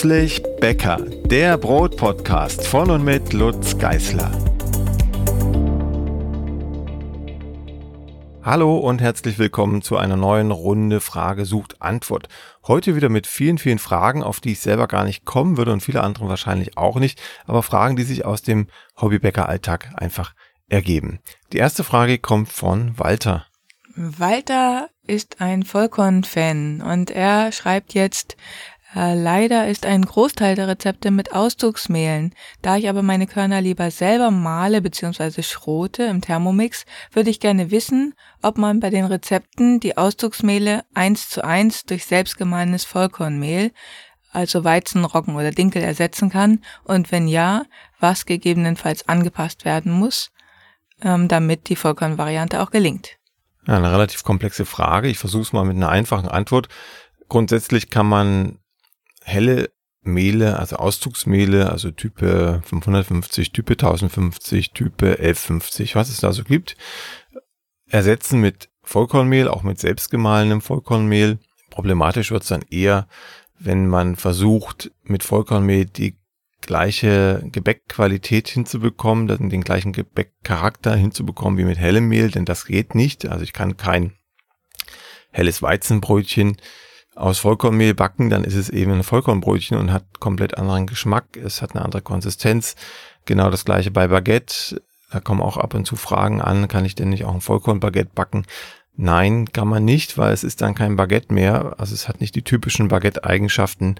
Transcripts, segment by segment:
Plötzlich Bäcker, der Brotpodcast von und mit Lutz Geißler. Hallo und herzlich willkommen zu einer neuen Runde Frage sucht Antwort. Heute wieder mit vielen, vielen Fragen, auf die ich selber gar nicht kommen würde und viele andere wahrscheinlich auch nicht, aber Fragen, die sich aus dem Hobbybäcker-Alltag einfach ergeben. Die erste Frage kommt von Walter. Walter ist ein Vollkorn-Fan und er schreibt jetzt, äh, leider ist ein Großteil der Rezepte mit Auszugsmehlen. Da ich aber meine Körner lieber selber male bzw. schrote im Thermomix, würde ich gerne wissen, ob man bei den Rezepten die Auszugsmehle eins zu eins durch selbstgemahlenes Vollkornmehl, also Weizen, Roggen oder Dinkel ersetzen kann und wenn ja, was gegebenenfalls angepasst werden muss, ähm, damit die Vollkornvariante auch gelingt. Eine relativ komplexe Frage. Ich versuche es mal mit einer einfachen Antwort. Grundsätzlich kann man helle Mehle, also Auszugsmehle, also Type 550, Type 1050, Type 1150, was es da so gibt, ersetzen mit Vollkornmehl, auch mit selbstgemahlenem Vollkornmehl. Problematisch wird es dann eher, wenn man versucht, mit Vollkornmehl die gleiche Gebäckqualität hinzubekommen, den gleichen Gebäckcharakter hinzubekommen wie mit hellem Mehl, denn das geht nicht. Also ich kann kein helles Weizenbrötchen aus Vollkornmehl backen, dann ist es eben ein Vollkornbrötchen und hat komplett anderen Geschmack. Es hat eine andere Konsistenz. Genau das gleiche bei Baguette. Da kommen auch ab und zu Fragen an, kann ich denn nicht auch ein Vollkornbaguette backen? Nein, kann man nicht, weil es ist dann kein Baguette mehr. Also es hat nicht die typischen Baguette-Eigenschaften,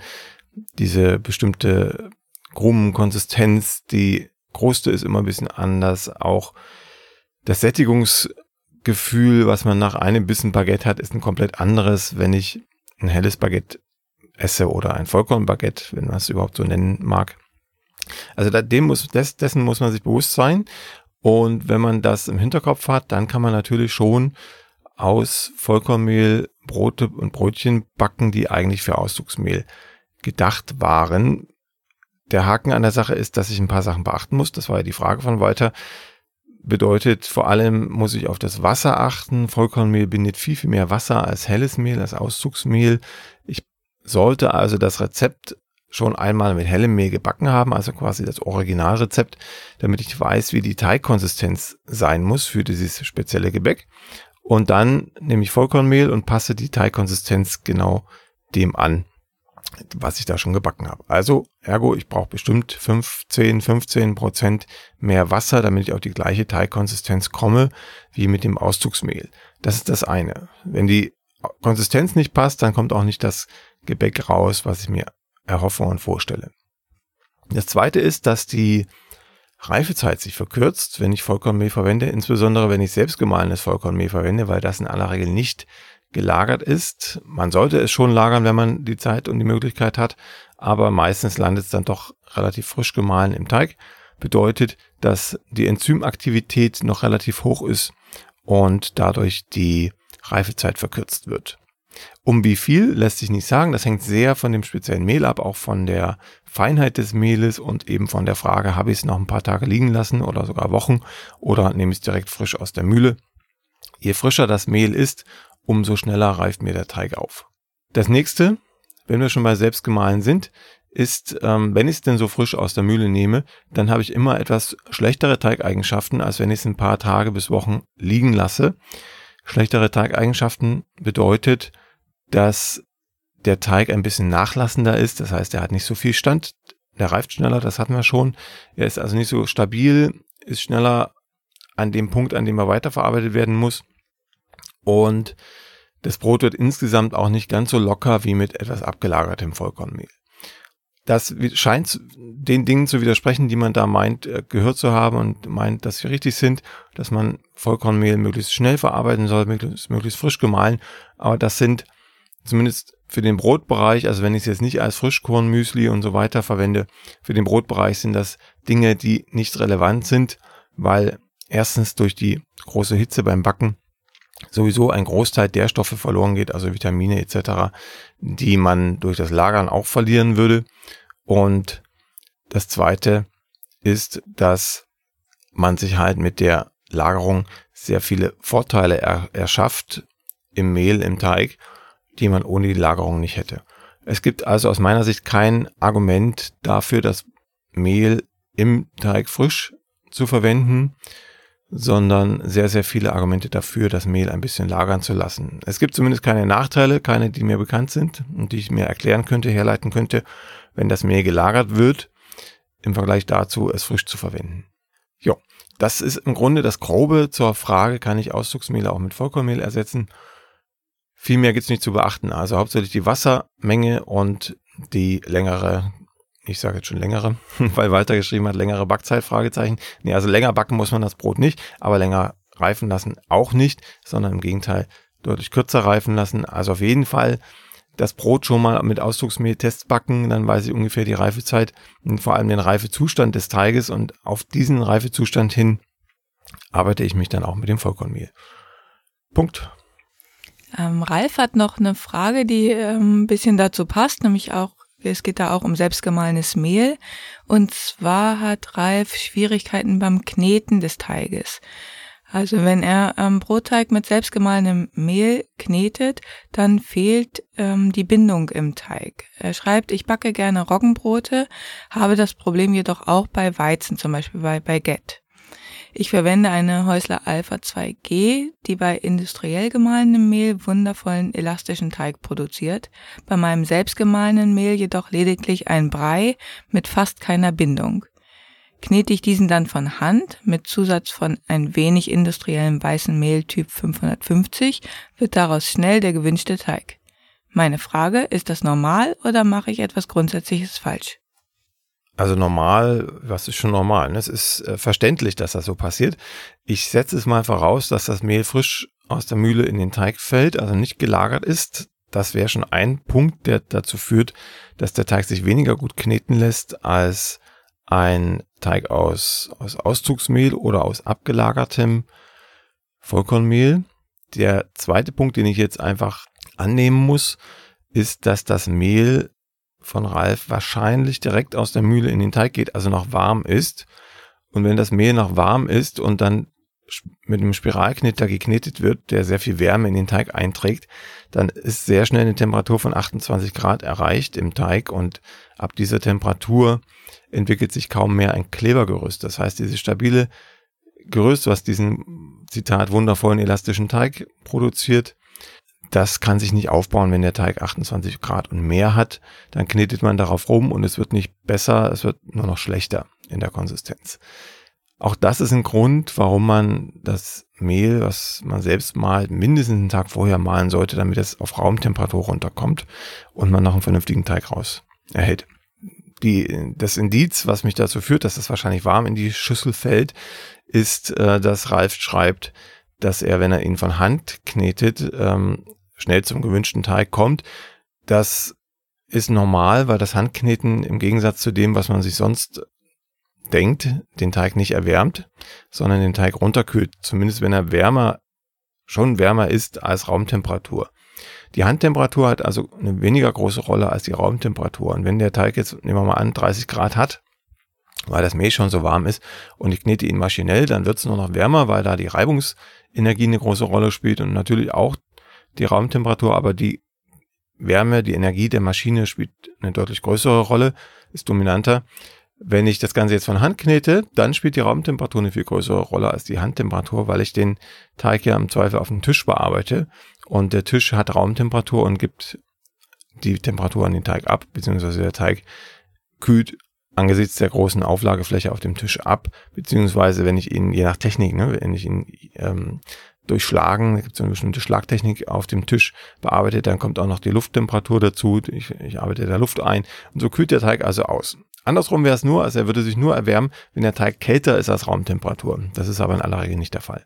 diese bestimmte Krumenkonsistenz. Die Kruste ist immer ein bisschen anders. Auch das Sättigungsgefühl, was man nach einem Bissen Baguette hat, ist ein komplett anderes, wenn ich ein helles Baguette esse oder ein Vollkornbaguette, wenn man es überhaupt so nennen mag. Also da, dem muss, des, dessen muss man sich bewusst sein. Und wenn man das im Hinterkopf hat, dann kann man natürlich schon aus Vollkornmehl Brote und Brötchen backen, die eigentlich für Auszugsmehl gedacht waren. Der Haken an der Sache ist, dass ich ein paar Sachen beachten muss. Das war ja die Frage von Walter bedeutet, vor allem muss ich auf das Wasser achten. Vollkornmehl bindet viel, viel mehr Wasser als helles Mehl, als Auszugsmehl. Ich sollte also das Rezept schon einmal mit hellem Mehl gebacken haben, also quasi das Originalrezept, damit ich weiß, wie die Teigkonsistenz sein muss für dieses spezielle Gebäck. Und dann nehme ich Vollkornmehl und passe die Teigkonsistenz genau dem an was ich da schon gebacken habe. Also, ergo, ich brauche bestimmt 15, 15 Prozent mehr Wasser, damit ich auf die gleiche Teigkonsistenz komme wie mit dem Auszugsmehl. Das ist das eine. Wenn die Konsistenz nicht passt, dann kommt auch nicht das Gebäck raus, was ich mir erhoffe und vorstelle. Das zweite ist, dass die Reifezeit sich verkürzt, wenn ich Vollkornmehl verwende, insbesondere wenn ich selbstgemahlenes Vollkornmehl verwende, weil das in aller Regel nicht gelagert ist. Man sollte es schon lagern, wenn man die Zeit und die Möglichkeit hat, aber meistens landet es dann doch relativ frisch gemahlen im Teig. Bedeutet, dass die Enzymaktivität noch relativ hoch ist und dadurch die Reifezeit verkürzt wird. Um wie viel lässt sich nicht sagen. Das hängt sehr von dem speziellen Mehl ab, auch von der Feinheit des Mehles und eben von der Frage, habe ich es noch ein paar Tage liegen lassen oder sogar Wochen oder nehme ich es direkt frisch aus der Mühle. Je frischer das Mehl ist, umso schneller reift mir der Teig auf. Das nächste, wenn wir schon bei selbstgemahlen sind, ist, ähm, wenn ich es denn so frisch aus der Mühle nehme, dann habe ich immer etwas schlechtere Teigeigenschaften, als wenn ich es ein paar Tage bis Wochen liegen lasse. Schlechtere Teigeigenschaften bedeutet, dass der Teig ein bisschen nachlassender ist, das heißt, er hat nicht so viel Stand, der reift schneller, das hatten wir schon. Er ist also nicht so stabil, ist schneller an dem Punkt, an dem er weiterverarbeitet werden muss und das Brot wird insgesamt auch nicht ganz so locker wie mit etwas abgelagertem Vollkornmehl. Das scheint den Dingen zu widersprechen, die man da meint, äh, gehört zu haben und meint, dass sie richtig sind, dass man Vollkornmehl möglichst schnell verarbeiten soll, möglichst, möglichst frisch gemahlen. Aber das sind zumindest für den Brotbereich, also wenn ich es jetzt nicht als Frischkornmüsli und so weiter verwende, für den Brotbereich sind das Dinge, die nicht relevant sind, weil erstens durch die große Hitze beim Backen sowieso ein Großteil der Stoffe verloren geht, also Vitamine etc., die man durch das Lagern auch verlieren würde. Und das Zweite ist, dass man sich halt mit der Lagerung sehr viele Vorteile er erschafft im Mehl, im Teig, die man ohne die Lagerung nicht hätte. Es gibt also aus meiner Sicht kein Argument dafür, das Mehl im Teig frisch zu verwenden, sondern sehr, sehr viele Argumente dafür, das Mehl ein bisschen lagern zu lassen. Es gibt zumindest keine Nachteile, keine, die mir bekannt sind und die ich mir erklären könnte, herleiten könnte, wenn das Mehl gelagert wird, im Vergleich dazu, es frisch zu verwenden. Jo, das ist im Grunde das Grobe zur Frage, kann ich Auszugsmehl auch mit Vollkornmehl ersetzen? Viel mehr gibt's nicht zu beachten. Also hauptsächlich die Wassermenge und die längere, ich sage jetzt schon längere, weil Walter geschrieben hat, längere Backzeit, Fragezeichen. Nee, also länger backen muss man das Brot nicht, aber länger reifen lassen auch nicht, sondern im Gegenteil deutlich kürzer reifen lassen. Also auf jeden Fall das Brot schon mal mit Ausdrucksmehl testbacken, dann weiß ich ungefähr die Reifezeit und vor allem den Reifezustand des Teiges und auf diesen Reifezustand hin arbeite ich mich dann auch mit dem Vollkornmehl. Punkt. Ähm, Ralf hat noch eine Frage, die ähm, ein bisschen dazu passt, nämlich auch, es geht da auch um selbstgemahlenes Mehl. Und zwar hat Ralf Schwierigkeiten beim Kneten des Teiges. Also wenn er ähm, Brotteig mit selbstgemahlenem Mehl knetet, dann fehlt ähm, die Bindung im Teig. Er schreibt, ich backe gerne Roggenbrote, habe das Problem jedoch auch bei Weizen, zum Beispiel bei Baguette. Ich verwende eine Häusler Alpha 2G, die bei industriell gemahlenem Mehl wundervollen elastischen Teig produziert, bei meinem selbstgemahlenen Mehl jedoch lediglich ein Brei mit fast keiner Bindung. Knete ich diesen dann von Hand mit Zusatz von ein wenig industriellem weißen Mehl Typ 550, wird daraus schnell der gewünschte Teig. Meine Frage, ist das normal oder mache ich etwas Grundsätzliches falsch? Also normal, was ist schon normal? Ne? Es ist äh, verständlich, dass das so passiert. Ich setze es mal voraus, dass das Mehl frisch aus der Mühle in den Teig fällt, also nicht gelagert ist. Das wäre schon ein Punkt, der dazu führt, dass der Teig sich weniger gut kneten lässt als ein Teig aus, aus Auszugsmehl oder aus abgelagertem Vollkornmehl. Der zweite Punkt, den ich jetzt einfach annehmen muss, ist, dass das Mehl von Ralf wahrscheinlich direkt aus der Mühle in den Teig geht, also noch warm ist. Und wenn das Mehl noch warm ist und dann mit einem Spiralknitter geknetet wird, der sehr viel Wärme in den Teig einträgt, dann ist sehr schnell eine Temperatur von 28 Grad erreicht im Teig und ab dieser Temperatur entwickelt sich kaum mehr ein Klebergerüst. Das heißt, dieses stabile Gerüst, was diesen Zitat wundervollen elastischen Teig produziert, das kann sich nicht aufbauen, wenn der Teig 28 Grad und mehr hat. Dann knetet man darauf rum und es wird nicht besser, es wird nur noch schlechter in der Konsistenz. Auch das ist ein Grund, warum man das Mehl, was man selbst malt, mindestens einen Tag vorher malen sollte, damit es auf Raumtemperatur runterkommt und man noch einen vernünftigen Teig raus erhält. Die, das Indiz, was mich dazu führt, dass es wahrscheinlich warm in die Schüssel fällt, ist, äh, dass Ralf schreibt, dass er, wenn er ihn von Hand knetet, ähm, schnell zum gewünschten Teig kommt. Das ist normal, weil das Handkneten im Gegensatz zu dem, was man sich sonst denkt, den Teig nicht erwärmt, sondern den Teig runterkühlt. Zumindest wenn er wärmer, schon wärmer ist als Raumtemperatur. Die Handtemperatur hat also eine weniger große Rolle als die Raumtemperatur. Und wenn der Teig jetzt, nehmen wir mal an, 30 Grad hat, weil das Mehl schon so warm ist und ich knete ihn maschinell, dann wird es nur noch wärmer, weil da die Reibungsenergie eine große Rolle spielt und natürlich auch die Raumtemperatur, aber die Wärme, die Energie der Maschine spielt eine deutlich größere Rolle, ist dominanter. Wenn ich das Ganze jetzt von Hand knete, dann spielt die Raumtemperatur eine viel größere Rolle als die Handtemperatur, weil ich den Teig ja im Zweifel auf dem Tisch bearbeite und der Tisch hat Raumtemperatur und gibt die Temperatur an den Teig ab, beziehungsweise der Teig kühlt angesichts der großen Auflagefläche auf dem Tisch ab, beziehungsweise wenn ich ihn, je nach Technik, ne, wenn ich ihn ähm, durchschlagen, da gibt es eine bestimmte Schlagtechnik auf dem Tisch bearbeitet, dann kommt auch noch die Lufttemperatur dazu, ich, ich arbeite da Luft ein und so kühlt der Teig also aus. Andersrum wäre es nur, also er würde sich nur erwärmen, wenn der Teig kälter ist als Raumtemperatur. Das ist aber in aller Regel nicht der Fall.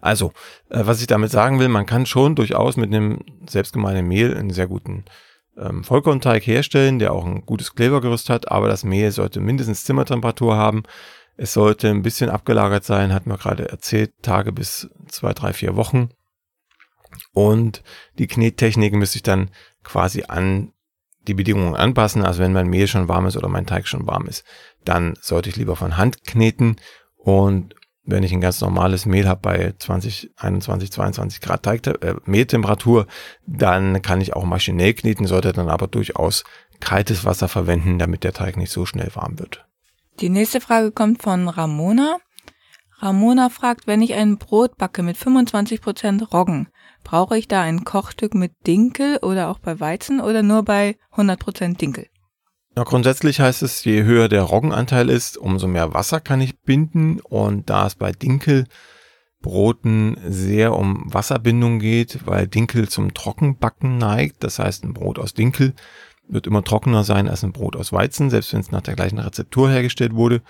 Also, äh, was ich damit sagen will, man kann schon durchaus mit einem selbstgemahlenen Mehl einen sehr guten ähm, Vollkornteig herstellen, der auch ein gutes Klebergerüst hat, aber das Mehl sollte mindestens Zimmertemperatur haben. Es sollte ein bisschen abgelagert sein, hat man gerade erzählt, Tage bis zwei, drei, vier Wochen. Und die Knettechnik müsste ich dann quasi an die Bedingungen anpassen. Also wenn mein Mehl schon warm ist oder mein Teig schon warm ist, dann sollte ich lieber von Hand kneten und wenn ich ein ganz normales Mehl habe bei 20, 21, 22 Grad Teig, äh, Mehltemperatur, dann kann ich auch maschinell kneten, sollte dann aber durchaus kaltes Wasser verwenden, damit der Teig nicht so schnell warm wird. Die nächste Frage kommt von Ramona. Ramona fragt, wenn ich ein Brot backe mit 25% Roggen, brauche ich da ein Kochstück mit Dinkel oder auch bei Weizen oder nur bei 100% Dinkel? Ja, grundsätzlich heißt es, je höher der Roggenanteil ist, umso mehr Wasser kann ich binden. Und da es bei Dinkelbroten sehr um Wasserbindung geht, weil Dinkel zum Trockenbacken neigt, das heißt ein Brot aus Dinkel wird immer trockener sein als ein Brot aus Weizen, selbst wenn es nach der gleichen Rezeptur hergestellt wurde.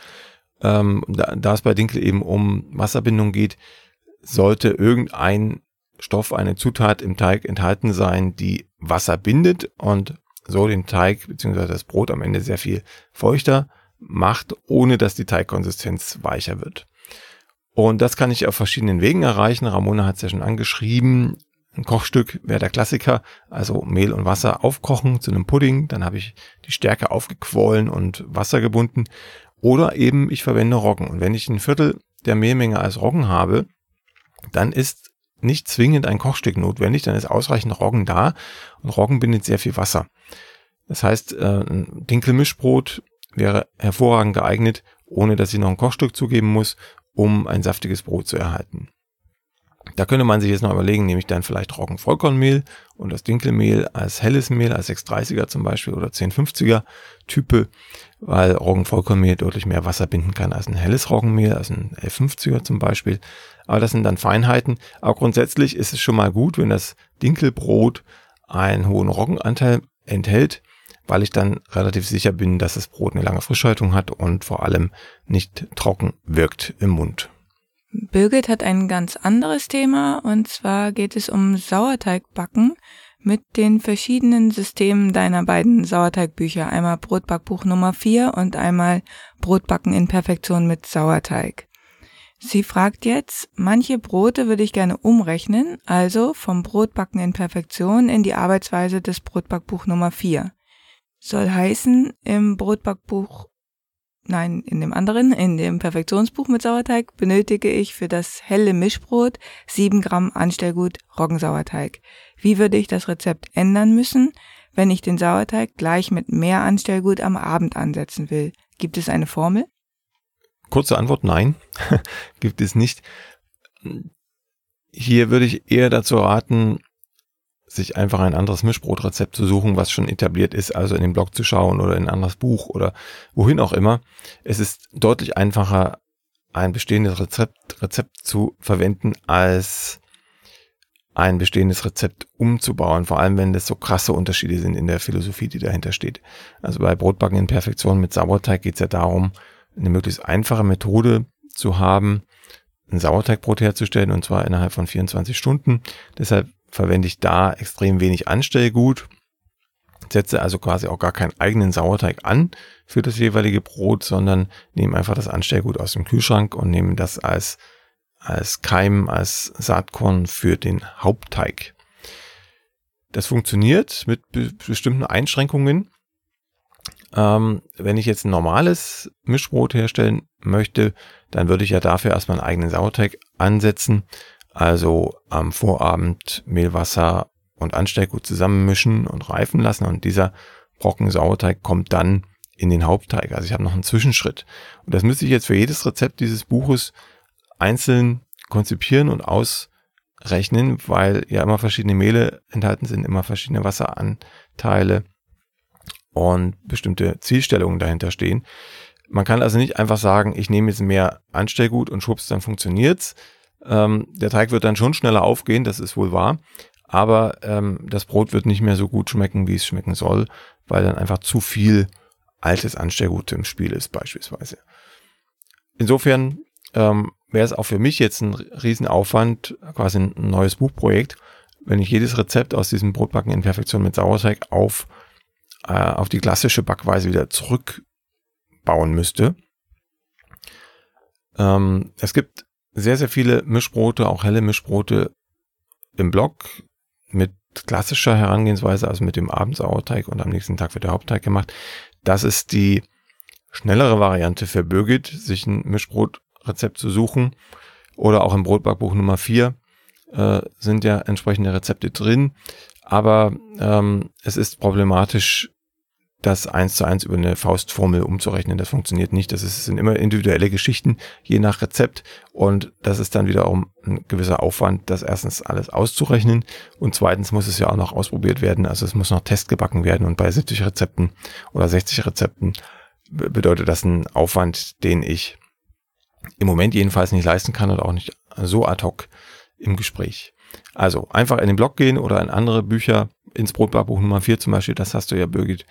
Ähm, da, da es bei Dinkel eben um Wasserbindung geht, sollte irgendein Stoff, eine Zutat im Teig enthalten sein, die Wasser bindet und so den Teig bzw. das Brot am Ende sehr viel feuchter macht, ohne dass die Teigkonsistenz weicher wird. Und das kann ich auf verschiedenen Wegen erreichen. Ramona hat es ja schon angeschrieben. Ein Kochstück wäre der Klassiker, also Mehl und Wasser aufkochen zu einem Pudding, dann habe ich die Stärke aufgequollen und Wasser gebunden. Oder eben ich verwende Roggen. Und wenn ich ein Viertel der Mehlmenge als Roggen habe, dann ist nicht zwingend ein Kochstück notwendig, dann ist ausreichend Roggen da und Roggen bindet sehr viel Wasser. Das heißt, äh, ein Dinkelmischbrot wäre hervorragend geeignet, ohne dass ich noch ein Kochstück zugeben muss, um ein saftiges Brot zu erhalten. Da könnte man sich jetzt noch überlegen, nehme ich dann vielleicht Roggenvollkornmehl und das Dinkelmehl als helles Mehl, als 630er zum Beispiel oder 1050er Type, weil Roggenvollkornmehl deutlich mehr Wasser binden kann als ein helles Roggenmehl, als ein 1150er zum Beispiel. Aber das sind dann Feinheiten. Aber grundsätzlich ist es schon mal gut, wenn das Dinkelbrot einen hohen Roggenanteil enthält, weil ich dann relativ sicher bin, dass das Brot eine lange Frischhaltung hat und vor allem nicht trocken wirkt im Mund. Birgit hat ein ganz anderes Thema und zwar geht es um Sauerteigbacken mit den verschiedenen Systemen deiner beiden Sauerteigbücher. Einmal Brotbackbuch Nummer 4 und einmal Brotbacken in Perfektion mit Sauerteig. Sie fragt jetzt, manche Brote würde ich gerne umrechnen, also vom Brotbacken in Perfektion in die Arbeitsweise des Brotbackbuch Nummer 4. Soll heißen, im Brotbackbuch, nein, in dem anderen, in dem Perfektionsbuch mit Sauerteig benötige ich für das helle Mischbrot 7 Gramm Anstellgut Roggensauerteig. Wie würde ich das Rezept ändern müssen, wenn ich den Sauerteig gleich mit mehr Anstellgut am Abend ansetzen will? Gibt es eine Formel? Kurze Antwort, nein, gibt es nicht. Hier würde ich eher dazu raten, sich einfach ein anderes Mischbrotrezept zu suchen, was schon etabliert ist, also in den Blog zu schauen oder in ein anderes Buch oder wohin auch immer. Es ist deutlich einfacher, ein bestehendes Rezept, Rezept zu verwenden, als ein bestehendes Rezept umzubauen, vor allem wenn das so krasse Unterschiede sind in der Philosophie, die dahinter steht. Also bei Brotbacken in Perfektion mit Sauerteig geht es ja darum, eine möglichst einfache Methode zu haben, ein Sauerteigbrot herzustellen und zwar innerhalb von 24 Stunden. Deshalb verwende ich da extrem wenig Anstellgut, setze also quasi auch gar keinen eigenen Sauerteig an für das jeweilige Brot, sondern nehme einfach das Anstellgut aus dem Kühlschrank und nehme das als, als Keim, als Saatkorn für den Hauptteig. Das funktioniert mit be bestimmten Einschränkungen. Ähm, wenn ich jetzt ein normales Mischbrot herstellen möchte, dann würde ich ja dafür erstmal einen eigenen Sauerteig ansetzen. Also am Vorabend Mehlwasser und Anstellgut zusammenmischen und reifen lassen und dieser Brocken Sauerteig kommt dann in den Hauptteig. Also ich habe noch einen Zwischenschritt. Und das müsste ich jetzt für jedes Rezept dieses Buches einzeln konzipieren und ausrechnen, weil ja immer verschiedene Mehle enthalten sind, immer verschiedene Wasseranteile und bestimmte Zielstellungen dahinter stehen. Man kann also nicht einfach sagen, ich nehme jetzt mehr Anstellgut und schwupps, dann funktioniert's, ähm, der Teig wird dann schon schneller aufgehen, das ist wohl wahr. Aber ähm, das Brot wird nicht mehr so gut schmecken, wie es schmecken soll, weil dann einfach zu viel altes Anstellgut im Spiel ist, beispielsweise. Insofern ähm, wäre es auch für mich jetzt ein Riesenaufwand, quasi ein neues Buchprojekt, wenn ich jedes Rezept aus diesem Brotbacken in Perfektion mit Sauerteig auf, äh, auf die klassische Backweise wieder zurückbauen müsste. Ähm, es gibt sehr, sehr viele Mischbrote, auch helle Mischbrote im Blog mit klassischer Herangehensweise, also mit dem Abendsauerteig und am nächsten Tag wird der Hauptteig gemacht. Das ist die schnellere Variante für Birgit, sich ein Mischbrot Rezept zu suchen oder auch im Brotbackbuch Nummer 4 äh, sind ja entsprechende Rezepte drin. Aber ähm, es ist problematisch, das eins zu eins über eine Faustformel umzurechnen. Das funktioniert nicht. Das, sind immer individuelle Geschichten, je nach Rezept. Und das ist dann wiederum ein gewisser Aufwand, das erstens alles auszurechnen. Und zweitens muss es ja auch noch ausprobiert werden. Also es muss noch testgebacken werden. Und bei 70 Rezepten oder 60 Rezepten bedeutet das einen Aufwand, den ich im Moment jedenfalls nicht leisten kann und auch nicht so ad hoc im Gespräch. Also einfach in den Blog gehen oder in andere Bücher, ins Brotbarbuch Nummer 4 zum Beispiel, das hast du ja, Birgit,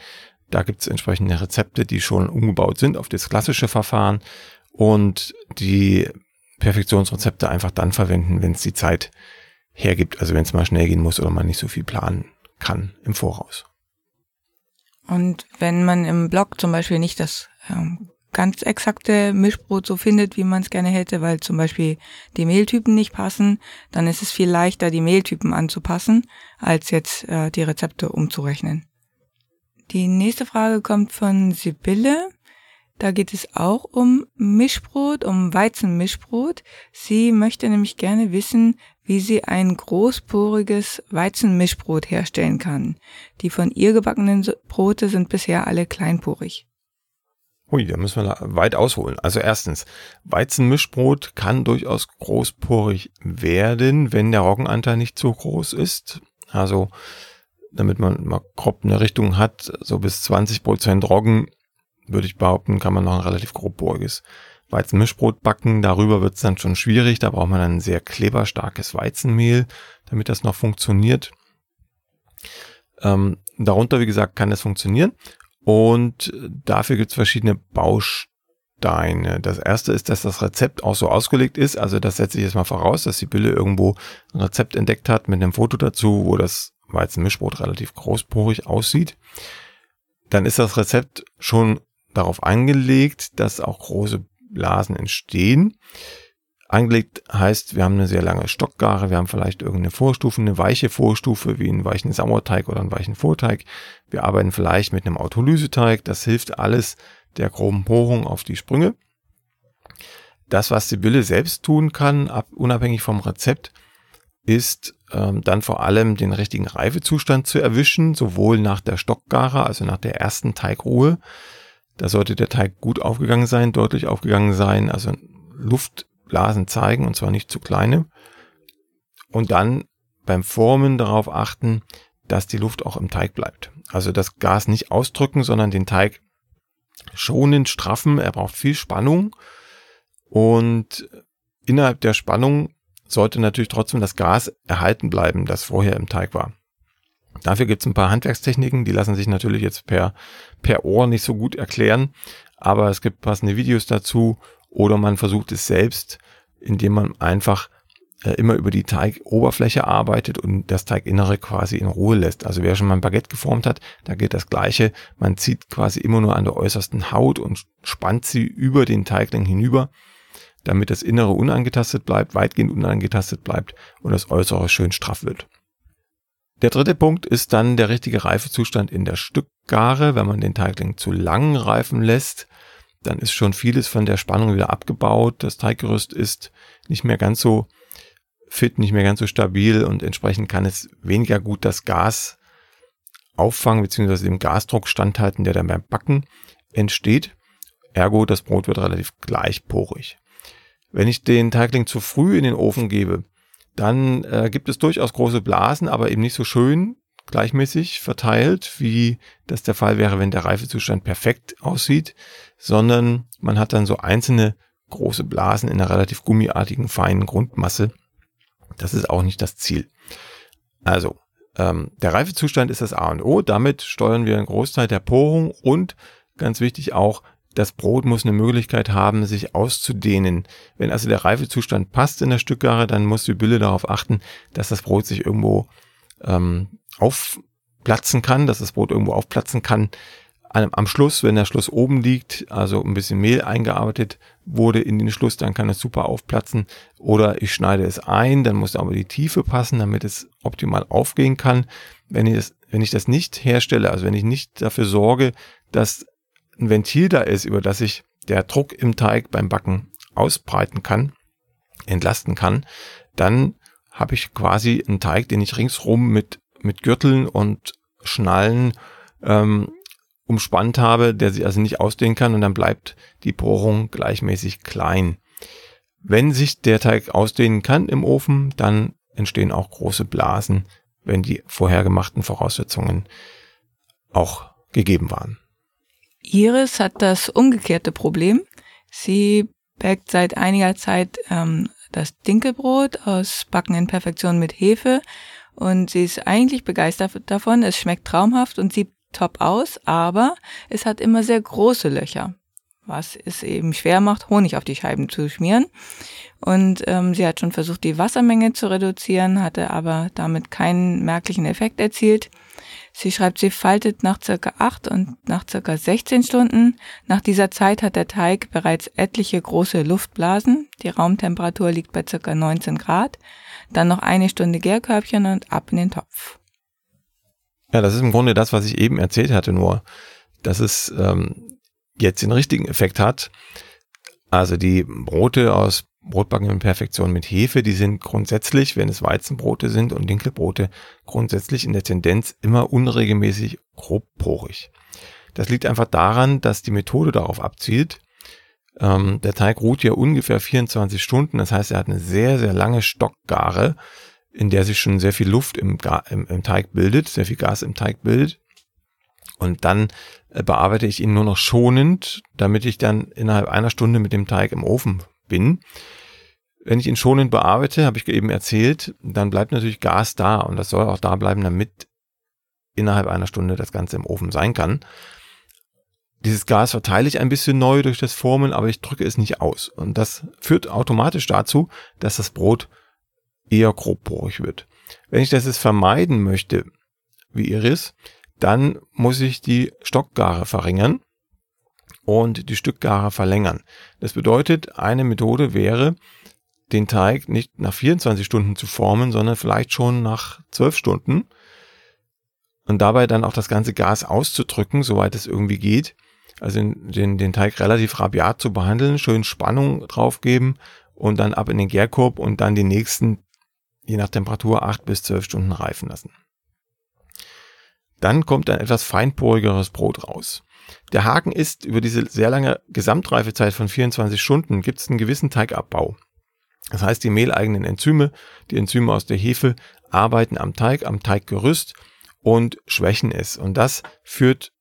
da gibt es entsprechende Rezepte, die schon umgebaut sind auf das klassische Verfahren und die Perfektionsrezepte einfach dann verwenden, wenn es die Zeit hergibt, also wenn es mal schnell gehen muss oder man nicht so viel planen kann im Voraus. Und wenn man im Blog zum Beispiel nicht das ähm, ganz exakte Mischbrot so findet, wie man es gerne hätte, weil zum Beispiel die Mehltypen nicht passen, dann ist es viel leichter, die Mehltypen anzupassen, als jetzt äh, die Rezepte umzurechnen. Die nächste Frage kommt von Sibylle. Da geht es auch um Mischbrot, um Weizenmischbrot. Sie möchte nämlich gerne wissen, wie sie ein großporiges Weizenmischbrot herstellen kann. Die von ihr gebackenen Brote sind bisher alle kleinporig. Hui, da müssen wir weit ausholen. Also erstens, Weizenmischbrot kann durchaus großporig werden, wenn der Roggenanteil nicht zu groß ist. Also damit man mal grob eine Richtung hat, so bis 20 Prozent Roggen, würde ich behaupten, kann man noch ein relativ grobporiges Weizenmischbrot backen. Darüber wird es dann schon schwierig. Da braucht man ein sehr kleberstarkes Weizenmehl, damit das noch funktioniert. Ähm, darunter, wie gesagt, kann das funktionieren. Und dafür gibt es verschiedene Bausteine. Das erste ist, dass das Rezept auch so ausgelegt ist. Also das setze ich jetzt mal voraus, dass die Bille irgendwo ein Rezept entdeckt hat mit einem Foto dazu, wo das Weizenmischbrot relativ großporig aussieht, dann ist das Rezept schon darauf angelegt, dass auch große Blasen entstehen. Angelegt heißt, wir haben eine sehr lange Stockgare, wir haben vielleicht irgendeine Vorstufe, eine weiche Vorstufe wie einen weichen Sauerteig oder einen weichen Vorteig. Wir arbeiten vielleicht mit einem Autolyseteig, das hilft alles der groben Bohrung auf die Sprünge. Das, was Sibylle selbst tun kann, ab, unabhängig vom Rezept, ist ähm, dann vor allem den richtigen Reifezustand zu erwischen, sowohl nach der Stockgare, also nach der ersten Teigruhe. Da sollte der Teig gut aufgegangen sein, deutlich aufgegangen sein, also Luftblasen zeigen und zwar nicht zu kleine. Und dann beim Formen darauf achten, dass die Luft auch im Teig bleibt. Also das Gas nicht ausdrücken, sondern den Teig schonend straffen. Er braucht viel Spannung und innerhalb der Spannung sollte natürlich trotzdem das Gas erhalten bleiben, das vorher im Teig war. Dafür gibt es ein paar Handwerkstechniken, die lassen sich natürlich jetzt per, per Ohr nicht so gut erklären, aber es gibt passende Videos dazu oder man versucht es selbst, indem man einfach äh, immer über die Teigoberfläche arbeitet und das Teiginnere quasi in Ruhe lässt. Also wer schon mal ein Baguette geformt hat, da gilt das Gleiche. Man zieht quasi immer nur an der äußersten Haut und spannt sie über den Teigling hinüber damit das Innere unangetastet bleibt, weitgehend unangetastet bleibt und das Äußere schön straff wird. Der dritte Punkt ist dann der richtige Reifezustand in der Stückgare. Wenn man den Teigling zu lang reifen lässt, dann ist schon vieles von der Spannung wieder abgebaut. Das Teiggerüst ist nicht mehr ganz so fit, nicht mehr ganz so stabil und entsprechend kann es weniger gut das Gas auffangen bzw. dem Gasdruck standhalten, der dann beim Backen entsteht. Ergo, das Brot wird relativ gleichporig. Wenn ich den Teigling zu früh in den Ofen gebe, dann äh, gibt es durchaus große Blasen, aber eben nicht so schön gleichmäßig verteilt, wie das der Fall wäre, wenn der Reifezustand perfekt aussieht, sondern man hat dann so einzelne große Blasen in einer relativ gummiartigen, feinen Grundmasse. Das ist auch nicht das Ziel. Also, ähm, der Reifezustand ist das A und O. Damit steuern wir einen Großteil der Porung und ganz wichtig auch das Brot muss eine Möglichkeit haben, sich auszudehnen. Wenn also der Reifezustand passt in der Stückgare, dann muss die Bülle darauf achten, dass das Brot sich irgendwo ähm, aufplatzen kann, dass das Brot irgendwo aufplatzen kann. Am Schluss, wenn der Schluss oben liegt, also ein bisschen Mehl eingearbeitet wurde in den Schluss, dann kann es super aufplatzen. Oder ich schneide es ein, dann muss aber die Tiefe passen, damit es optimal aufgehen kann. Wenn ich das, wenn ich das nicht herstelle, also wenn ich nicht dafür sorge, dass ein Ventil da ist, über das sich der Druck im Teig beim Backen ausbreiten kann, entlasten kann, dann habe ich quasi einen Teig, den ich ringsrum mit, mit Gürteln und Schnallen ähm, umspannt habe, der sich also nicht ausdehnen kann und dann bleibt die Bohrung gleichmäßig klein. Wenn sich der Teig ausdehnen kann im Ofen, dann entstehen auch große Blasen, wenn die vorher gemachten Voraussetzungen auch gegeben waren. Iris hat das umgekehrte Problem. Sie backt seit einiger Zeit ähm, das Dinkelbrot aus Backen in Perfektion mit Hefe und sie ist eigentlich begeistert davon. Es schmeckt traumhaft und sieht top aus, aber es hat immer sehr große Löcher, was es eben schwer macht, Honig auf die Scheiben zu schmieren. Und ähm, sie hat schon versucht, die Wassermenge zu reduzieren, hatte aber damit keinen merklichen Effekt erzielt. Sie schreibt, sie faltet nach circa acht und nach circa 16 Stunden. Nach dieser Zeit hat der Teig bereits etliche große Luftblasen. Die Raumtemperatur liegt bei circa 19 Grad. Dann noch eine Stunde Gärkörbchen und ab in den Topf. Ja, das ist im Grunde das, was ich eben erzählt hatte, nur dass es ähm, jetzt den richtigen Effekt hat. Also die Brote aus Brotbacken in Perfektion mit Hefe, die sind grundsätzlich, wenn es Weizenbrote sind und Dinkelbrote, grundsätzlich in der Tendenz immer unregelmäßig grobporig. Das liegt einfach daran, dass die Methode darauf abzielt. Ähm, der Teig ruht ja ungefähr 24 Stunden, das heißt, er hat eine sehr, sehr lange Stockgare, in der sich schon sehr viel Luft im, im, im Teig bildet, sehr viel Gas im Teig bildet. Und dann äh, bearbeite ich ihn nur noch schonend, damit ich dann innerhalb einer Stunde mit dem Teig im Ofen bin. Wenn ich ihn schonend bearbeite, habe ich eben erzählt, dann bleibt natürlich Gas da und das soll auch da bleiben, damit innerhalb einer Stunde das Ganze im Ofen sein kann. Dieses Gas verteile ich ein bisschen neu durch das Formen, aber ich drücke es nicht aus. Und das führt automatisch dazu, dass das Brot eher grobporig wird. Wenn ich das jetzt vermeiden möchte, wie Iris, dann muss ich die Stockgare verringern und die Stückgare verlängern. Das bedeutet, eine Methode wäre, den Teig nicht nach 24 Stunden zu formen, sondern vielleicht schon nach 12 Stunden und dabei dann auch das ganze Gas auszudrücken, soweit es irgendwie geht. Also den, den, Teig relativ rabiat zu behandeln, schön Spannung draufgeben und dann ab in den Gärkorb und dann die nächsten, je nach Temperatur, 8 bis 12 Stunden reifen lassen. Dann kommt ein etwas feinporigeres Brot raus. Der Haken ist, über diese sehr lange Gesamtreifezeit von 24 Stunden gibt es einen gewissen Teigabbau. Das heißt, die mehleigenen Enzyme, die Enzyme aus der Hefe, arbeiten am Teig, am Teiggerüst und schwächen es. Und das führt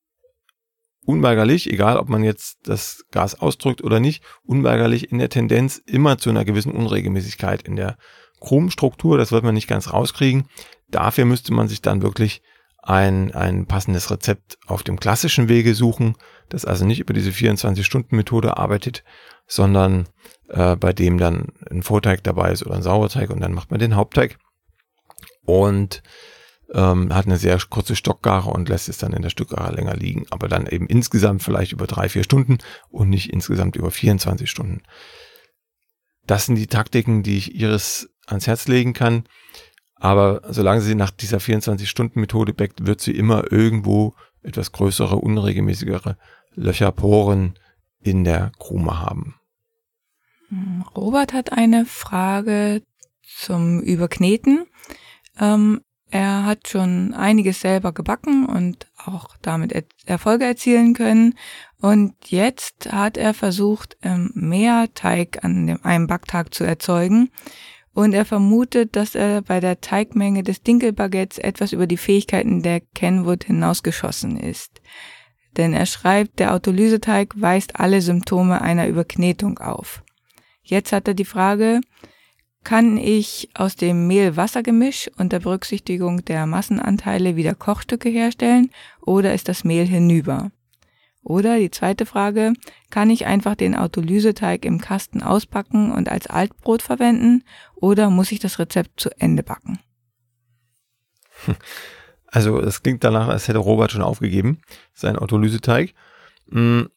unweigerlich, egal ob man jetzt das Gas ausdrückt oder nicht, unweigerlich in der Tendenz immer zu einer gewissen Unregelmäßigkeit in der Krumenstruktur. Das wird man nicht ganz rauskriegen. Dafür müsste man sich dann wirklich ein, ein passendes Rezept auf dem klassischen Wege suchen, das also nicht über diese 24-Stunden-Methode arbeitet, sondern äh, bei dem dann ein Vorteig dabei ist oder ein Sauerteig und dann macht man den Hauptteig und ähm, hat eine sehr kurze Stockgare und lässt es dann in der Stückgare länger liegen, aber dann eben insgesamt vielleicht über drei, vier Stunden und nicht insgesamt über 24 Stunden. Das sind die Taktiken, die ich Iris ans Herz legen kann. Aber solange sie nach dieser 24-Stunden-Methode backt, wird sie immer irgendwo etwas größere, unregelmäßigere Löcher, Poren in der Krume haben. Robert hat eine Frage zum Überkneten. Ähm, er hat schon einiges selber gebacken und auch damit er Erfolge erzielen können. Und jetzt hat er versucht, ähm, mehr Teig an dem, einem Backtag zu erzeugen und er vermutet, dass er bei der Teigmenge des Dinkelbaguettes etwas über die Fähigkeiten der Kenwood hinausgeschossen ist. Denn er schreibt, der Autolyseteig weist alle Symptome einer Überknetung auf. Jetzt hat er die Frage, kann ich aus dem Mehl-Wasser-Gemisch unter Berücksichtigung der Massenanteile wieder Kochstücke herstellen oder ist das Mehl hinüber? Oder die zweite Frage, kann ich einfach den Autolyseteig im Kasten auspacken und als Altbrot verwenden oder muss ich das Rezept zu Ende backen? Also es klingt danach, als hätte Robert schon aufgegeben, sein Autolyseteig. Hm,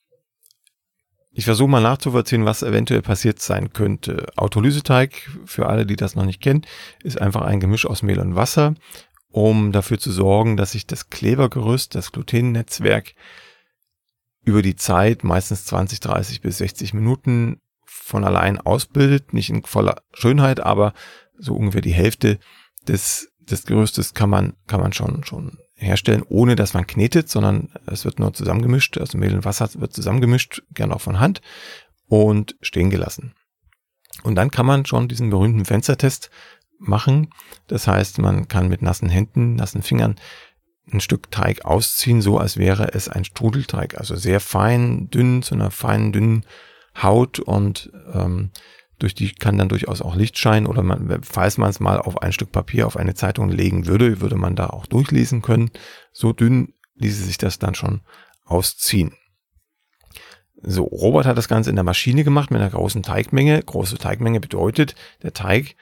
ich versuche mal nachzuvollziehen, was eventuell passiert sein könnte. Autolyseteig, für alle, die das noch nicht kennen, ist einfach ein Gemisch aus Mehl und Wasser, um dafür zu sorgen, dass sich das Klebergerüst, das Glutennetzwerk über die Zeit, meistens 20, 30 bis 60 Minuten, von allein ausbildet, nicht in voller Schönheit, aber so ungefähr die Hälfte des, des Gerüstes kann man, kann man schon, schon herstellen, ohne dass man knetet, sondern es wird nur zusammengemischt, also Mehl und Wasser wird zusammengemischt, gern auch von Hand und stehen gelassen. Und dann kann man schon diesen berühmten Fenstertest machen. Das heißt, man kann mit nassen Händen, nassen Fingern ein Stück Teig ausziehen, so als wäre es ein Strudelteig, also sehr fein, dünn, zu einer feinen, dünnen Haut und ähm, durch die kann dann durchaus auch Licht scheinen oder man, falls man es mal auf ein Stück Papier, auf eine Zeitung legen würde, würde man da auch durchlesen können. So dünn ließe sich das dann schon ausziehen. So, Robert hat das Ganze in der Maschine gemacht mit einer großen Teigmenge. Große Teigmenge bedeutet, der Teig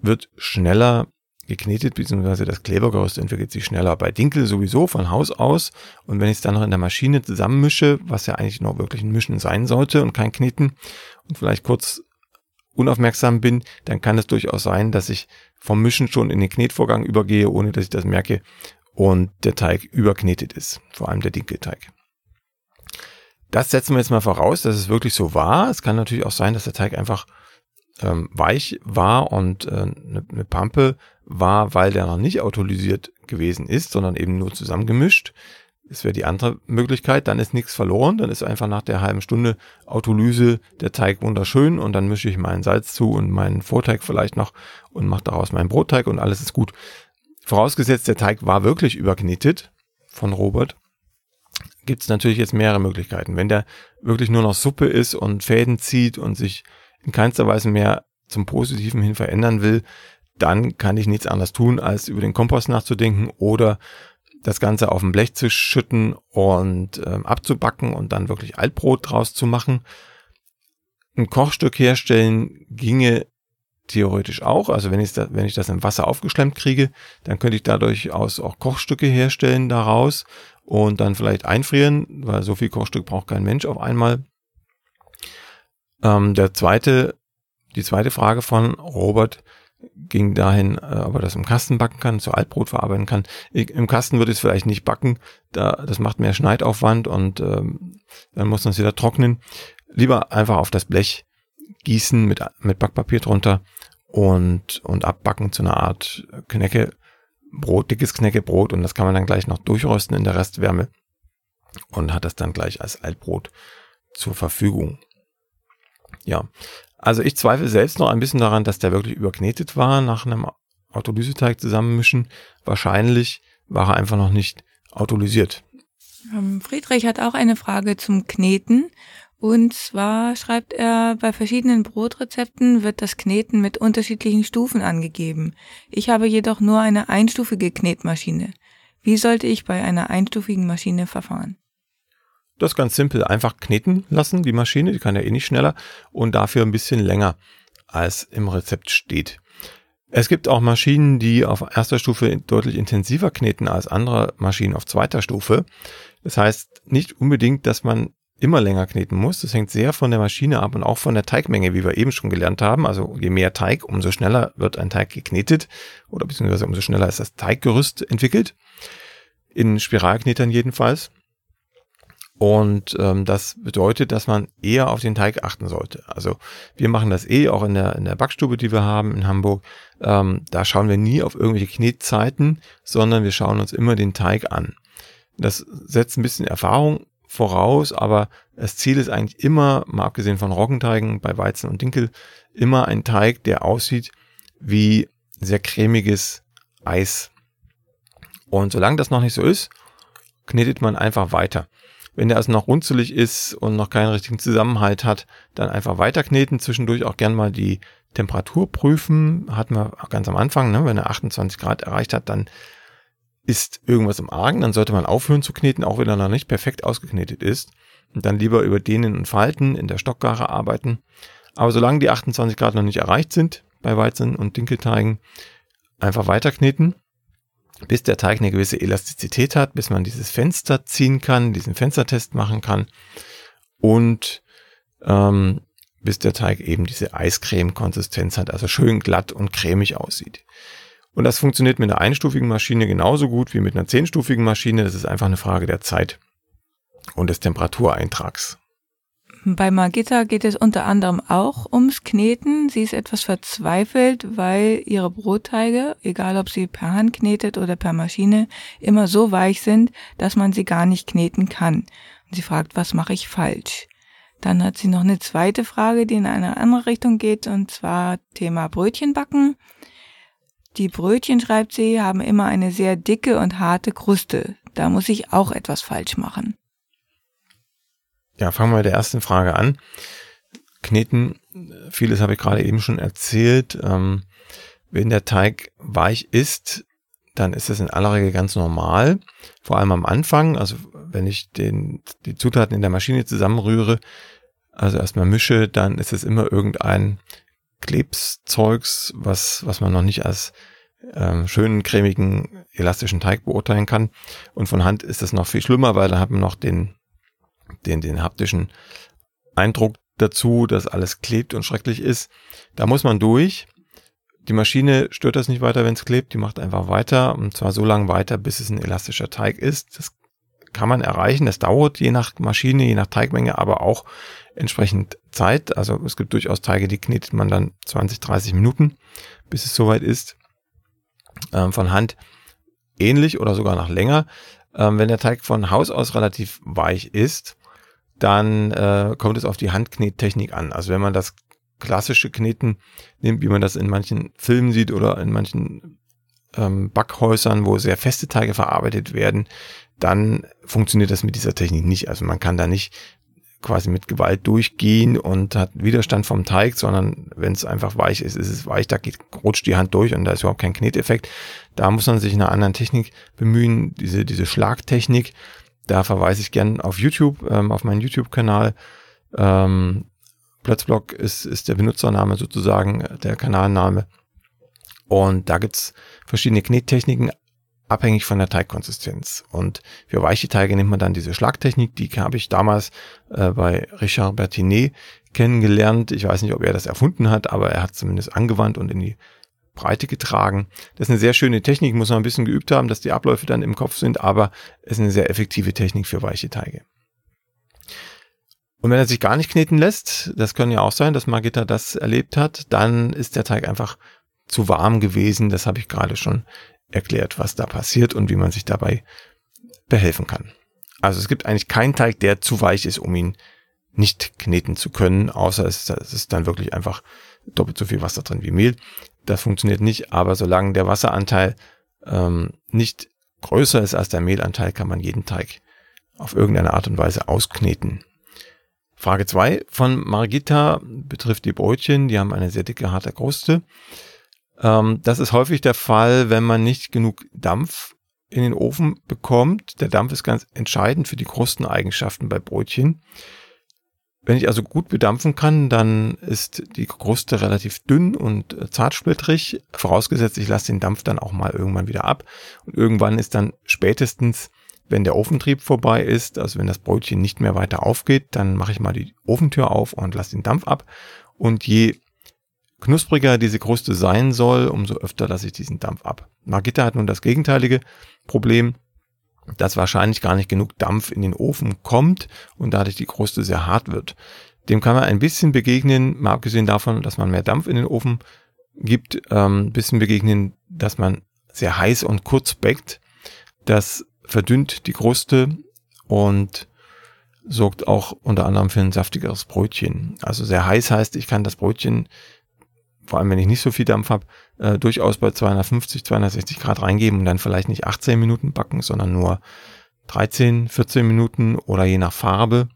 wird schneller geknetet, beziehungsweise das Klebergerüst entwickelt sich schneller. Bei Dinkel sowieso von Haus aus. Und wenn ich es dann noch in der Maschine zusammenmische, was ja eigentlich noch wirklich ein Mischen sein sollte und kein Kneten, und vielleicht kurz unaufmerksam bin, dann kann es durchaus sein, dass ich vom Mischen schon in den Knetvorgang übergehe, ohne dass ich das merke und der Teig überknetet ist, vor allem der Dinkelteig. Das setzen wir jetzt mal voraus, dass es wirklich so war. Es kann natürlich auch sein, dass der Teig einfach ähm, weich war und äh, eine, eine Pampe war, weil der noch nicht autolysiert gewesen ist, sondern eben nur zusammengemischt. Das wäre die andere Möglichkeit. Dann ist nichts verloren. Dann ist einfach nach der halben Stunde Autolyse der Teig wunderschön und dann mische ich meinen Salz zu und meinen Vorteig vielleicht noch und mache daraus meinen Brotteig und alles ist gut. Vorausgesetzt, der Teig war wirklich überknetet von Robert, gibt es natürlich jetzt mehrere Möglichkeiten. Wenn der wirklich nur noch Suppe ist und Fäden zieht und sich in keinster Weise mehr zum Positiven hin verändern will, dann kann ich nichts anderes tun, als über den Kompost nachzudenken oder das Ganze auf dem Blech zu schütten und ähm, abzubacken und dann wirklich Altbrot draus zu machen. Ein Kochstück herstellen ginge theoretisch auch. Also wenn ich, das, wenn ich das im Wasser aufgeschlemmt kriege, dann könnte ich dadurch aus auch Kochstücke herstellen daraus und dann vielleicht einfrieren, weil so viel Kochstück braucht kein Mensch auf einmal. Ähm, der zweite, die zweite Frage von Robert ging dahin, äh, ob er das im Kasten backen kann, zu Altbrot verarbeiten kann. Im Kasten würde ich es vielleicht nicht backen, da, das macht mehr Schneidaufwand und ähm, dann muss man es wieder trocknen. Lieber einfach auf das Blech gießen mit, mit Backpapier drunter und, und abbacken zu einer Art Knäckebrot, dickes Knäckebrot und das kann man dann gleich noch durchrösten in der Restwärme und hat das dann gleich als Altbrot zur Verfügung. Ja, also ich zweifle selbst noch ein bisschen daran, dass der wirklich überknetet war nach einem Autolyseteig zusammenmischen. Wahrscheinlich war er einfach noch nicht autolysiert. Ähm, Friedrich hat auch eine Frage zum Kneten. Und zwar schreibt er, bei verschiedenen Brotrezepten wird das Kneten mit unterschiedlichen Stufen angegeben. Ich habe jedoch nur eine einstufige Knetmaschine. Wie sollte ich bei einer einstufigen Maschine verfahren? Das ganz simpel. Einfach kneten lassen, die Maschine, die kann ja eh nicht schneller und dafür ein bisschen länger, als im Rezept steht. Es gibt auch Maschinen, die auf erster Stufe deutlich intensiver kneten als andere Maschinen auf zweiter Stufe. Das heißt nicht unbedingt, dass man immer länger kneten muss. Das hängt sehr von der Maschine ab und auch von der Teigmenge, wie wir eben schon gelernt haben. Also je mehr Teig, umso schneller wird ein Teig geknetet oder beziehungsweise umso schneller ist das Teiggerüst entwickelt. In Spiralknetern jedenfalls. Und ähm, das bedeutet, dass man eher auf den Teig achten sollte. Also wir machen das eh auch in der, in der Backstube, die wir haben in Hamburg. Ähm, da schauen wir nie auf irgendwelche Knetzeiten, sondern wir schauen uns immer den Teig an. Das setzt ein bisschen Erfahrung voraus, aber das Ziel ist eigentlich immer, mal abgesehen von Roggenteigen bei Weizen und Dinkel, immer ein Teig, der aussieht wie sehr cremiges Eis. Und solange das noch nicht so ist, knetet man einfach weiter. Wenn der also noch runzelig ist und noch keinen richtigen Zusammenhalt hat, dann einfach weiter kneten, zwischendurch auch gern mal die Temperatur prüfen. Hatten wir ganz am Anfang, ne? wenn er 28 Grad erreicht hat, dann ist irgendwas im Argen, dann sollte man aufhören zu kneten, auch wenn er noch nicht perfekt ausgeknetet ist. Und dann lieber über Dehnen und Falten in der Stockgare arbeiten. Aber solange die 28 Grad noch nicht erreicht sind bei Weizen und Dinkelteigen, einfach weiter kneten bis der Teig eine gewisse Elastizität hat, bis man dieses Fenster ziehen kann, diesen Fenstertest machen kann und ähm, bis der Teig eben diese Eiscreme-Konsistenz hat, also schön glatt und cremig aussieht. Und das funktioniert mit einer einstufigen Maschine genauso gut wie mit einer zehnstufigen Maschine. Das ist einfach eine Frage der Zeit und des Temperatureintrags. Bei Margitta geht es unter anderem auch ums Kneten. Sie ist etwas verzweifelt, weil ihre Brotteige, egal ob sie per Hand knetet oder per Maschine, immer so weich sind, dass man sie gar nicht kneten kann. sie fragt, was mache ich falsch? Dann hat sie noch eine zweite Frage, die in eine andere Richtung geht, und zwar Thema Brötchenbacken. Die Brötchen, schreibt sie, haben immer eine sehr dicke und harte Kruste. Da muss ich auch etwas falsch machen. Ja, fangen wir mit der ersten Frage an. Kneten, vieles habe ich gerade eben schon erzählt. Ähm, wenn der Teig weich ist, dann ist das in aller Regel ganz normal. Vor allem am Anfang, also wenn ich den, die Zutaten in der Maschine zusammenrühre, also erstmal mische, dann ist es immer irgendein Klebszeugs, was, was man noch nicht als ähm, schönen, cremigen, elastischen Teig beurteilen kann. Und von Hand ist das noch viel schlimmer, weil da hat man noch den den, den haptischen Eindruck dazu, dass alles klebt und schrecklich ist. Da muss man durch. Die Maschine stört das nicht weiter, wenn es klebt. Die macht einfach weiter und zwar so lange weiter, bis es ein elastischer Teig ist. Das kann man erreichen. Das dauert je nach Maschine, je nach Teigmenge, aber auch entsprechend Zeit. Also es gibt durchaus Teige, die knetet man dann 20, 30 Minuten, bis es soweit ist. Ähm, von Hand ähnlich oder sogar noch länger. Ähm, wenn der Teig von Haus aus relativ weich ist, dann äh, kommt es auf die Handknettechnik an. Also wenn man das klassische Kneten nimmt, wie man das in manchen Filmen sieht oder in manchen ähm, Backhäusern, wo sehr feste Teige verarbeitet werden, dann funktioniert das mit dieser Technik nicht. Also man kann da nicht quasi mit Gewalt durchgehen und hat Widerstand vom Teig, sondern wenn es einfach weich ist, ist es weich, da geht, rutscht die Hand durch und da ist überhaupt kein Kneteffekt. Da muss man sich einer anderen Technik bemühen, diese, diese Schlagtechnik. Da verweise ich gern auf YouTube, ähm, auf meinen YouTube-Kanal. Ähm, Plötzblock ist, ist der Benutzername sozusagen, der Kanalname. Und da gibt's verschiedene Knettechniken, abhängig von der Teigkonsistenz. Und für weiche Teige nimmt man dann diese Schlagtechnik, die habe ich damals äh, bei Richard Bertinet kennengelernt. Ich weiß nicht, ob er das erfunden hat, aber er hat zumindest angewandt und in die Breite getragen. Das ist eine sehr schöne Technik, muss man ein bisschen geübt haben, dass die Abläufe dann im Kopf sind, aber es ist eine sehr effektive Technik für weiche Teige. Und wenn er sich gar nicht kneten lässt, das kann ja auch sein, dass Margitta das erlebt hat, dann ist der Teig einfach zu warm gewesen. Das habe ich gerade schon erklärt, was da passiert und wie man sich dabei behelfen kann. Also es gibt eigentlich keinen Teig, der zu weich ist, um ihn nicht kneten zu können, außer es, ist dann wirklich einfach doppelt so viel Wasser drin wie Mehl. Das funktioniert nicht, aber solange der Wasseranteil ähm, nicht größer ist als der Mehlanteil, kann man jeden Teig auf irgendeine Art und Weise auskneten. Frage zwei von Margita betrifft die Brötchen. Die haben eine sehr dicke, harte Kruste. Ähm, das ist häufig der Fall, wenn man nicht genug Dampf in den Ofen bekommt. Der Dampf ist ganz entscheidend für die Krusteneigenschaften bei Brötchen. Wenn ich also gut bedampfen kann, dann ist die Kruste relativ dünn und äh, zartsplittrig, vorausgesetzt ich lasse den Dampf dann auch mal irgendwann wieder ab. Und irgendwann ist dann spätestens, wenn der Ofentrieb vorbei ist, also wenn das Brötchen nicht mehr weiter aufgeht, dann mache ich mal die Ofentür auf und lasse den Dampf ab. Und je knuspriger diese Kruste sein soll, umso öfter lasse ich diesen Dampf ab. Margitta hat nun das gegenteilige Problem dass wahrscheinlich gar nicht genug Dampf in den Ofen kommt und dadurch die Kruste sehr hart wird. Dem kann man ein bisschen begegnen, mal abgesehen davon, dass man mehr Dampf in den Ofen gibt, ähm, bisschen begegnen, dass man sehr heiß und kurz backt. Das verdünnt die Kruste und sorgt auch unter anderem für ein saftigeres Brötchen. Also sehr heiß heißt, ich kann das Brötchen vor allem wenn ich nicht so viel Dampf habe, äh, durchaus bei 250, 260 Grad reingeben und dann vielleicht nicht 18 Minuten backen, sondern nur 13, 14 Minuten oder je nach Farbe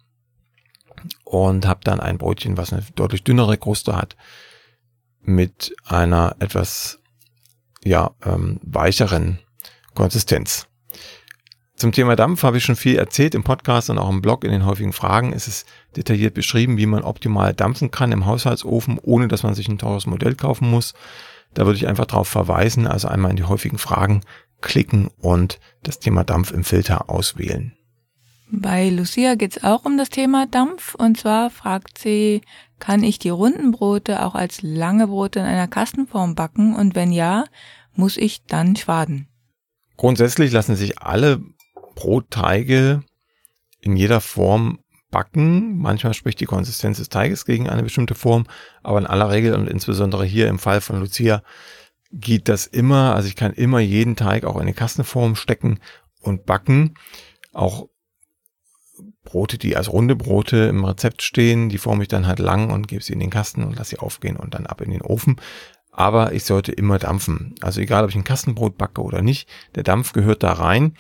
und habe dann ein Brötchen, was eine deutlich dünnere Kruste hat, mit einer etwas ja ähm, weicheren Konsistenz. Zum Thema Dampf habe ich schon viel erzählt im Podcast und auch im Blog in den häufigen Fragen. ist Es detailliert beschrieben, wie man optimal dampfen kann im Haushaltsofen, ohne dass man sich ein teures Modell kaufen muss. Da würde ich einfach darauf verweisen, also einmal in die häufigen Fragen klicken und das Thema Dampf im Filter auswählen. Bei Lucia geht es auch um das Thema Dampf und zwar fragt sie, kann ich die runden Brote auch als lange Brote in einer Kastenform backen und wenn ja, muss ich dann schwaden? Grundsätzlich lassen sich alle Brotteige in jeder Form Backen. Manchmal spricht die Konsistenz des Teiges gegen eine bestimmte Form, aber in aller Regel und insbesondere hier im Fall von Lucia geht das immer. Also ich kann immer jeden Teig auch in eine Kastenform stecken und backen. Auch Brote, die als runde Brote im Rezept stehen, die forme ich dann halt lang und gebe sie in den Kasten und lasse sie aufgehen und dann ab in den Ofen. Aber ich sollte immer dampfen. Also egal, ob ich ein Kastenbrot backe oder nicht, der Dampf gehört da rein.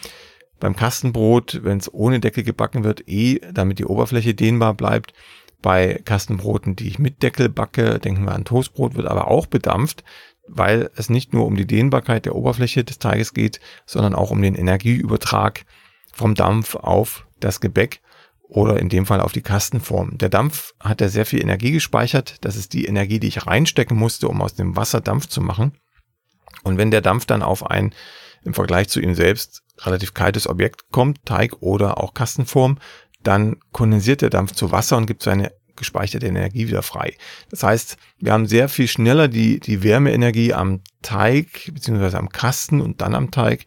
Beim Kastenbrot, wenn es ohne Deckel gebacken wird, eh, damit die Oberfläche dehnbar bleibt. Bei Kastenbroten, die ich mit Deckel backe, denken wir an Toastbrot, wird aber auch bedampft, weil es nicht nur um die Dehnbarkeit der Oberfläche des Teiges geht, sondern auch um den Energieübertrag vom Dampf auf das Gebäck oder in dem Fall auf die Kastenform. Der Dampf hat ja sehr viel Energie gespeichert. Das ist die Energie, die ich reinstecken musste, um aus dem Wasser Dampf zu machen. Und wenn der Dampf dann auf ein im Vergleich zu ihm selbst relativ kaltes Objekt kommt, Teig oder auch Kastenform, dann kondensiert der Dampf zu Wasser und gibt seine gespeicherte Energie wieder frei. Das heißt, wir haben sehr viel schneller die, die Wärmeenergie am Teig beziehungsweise am Kasten und dann am Teig,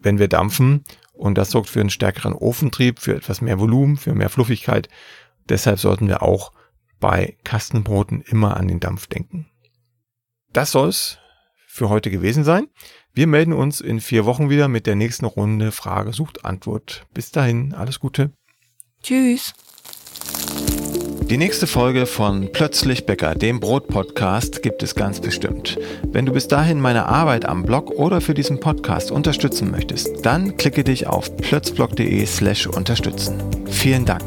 wenn wir dampfen und das sorgt für einen stärkeren Ofentrieb, für etwas mehr Volumen, für mehr Fluffigkeit. Deshalb sollten wir auch bei Kastenbroten immer an den Dampf denken. Das soll's für heute gewesen sein. Wir melden uns in vier Wochen wieder mit der nächsten Runde Frage sucht Antwort. Bis dahin, alles Gute. Tschüss. Die nächste Folge von Plötzlich Bäcker, dem Brot-Podcast, gibt es ganz bestimmt. Wenn du bis dahin meine Arbeit am Blog oder für diesen Podcast unterstützen möchtest, dann klicke dich auf plötzblog.de slash unterstützen. Vielen Dank.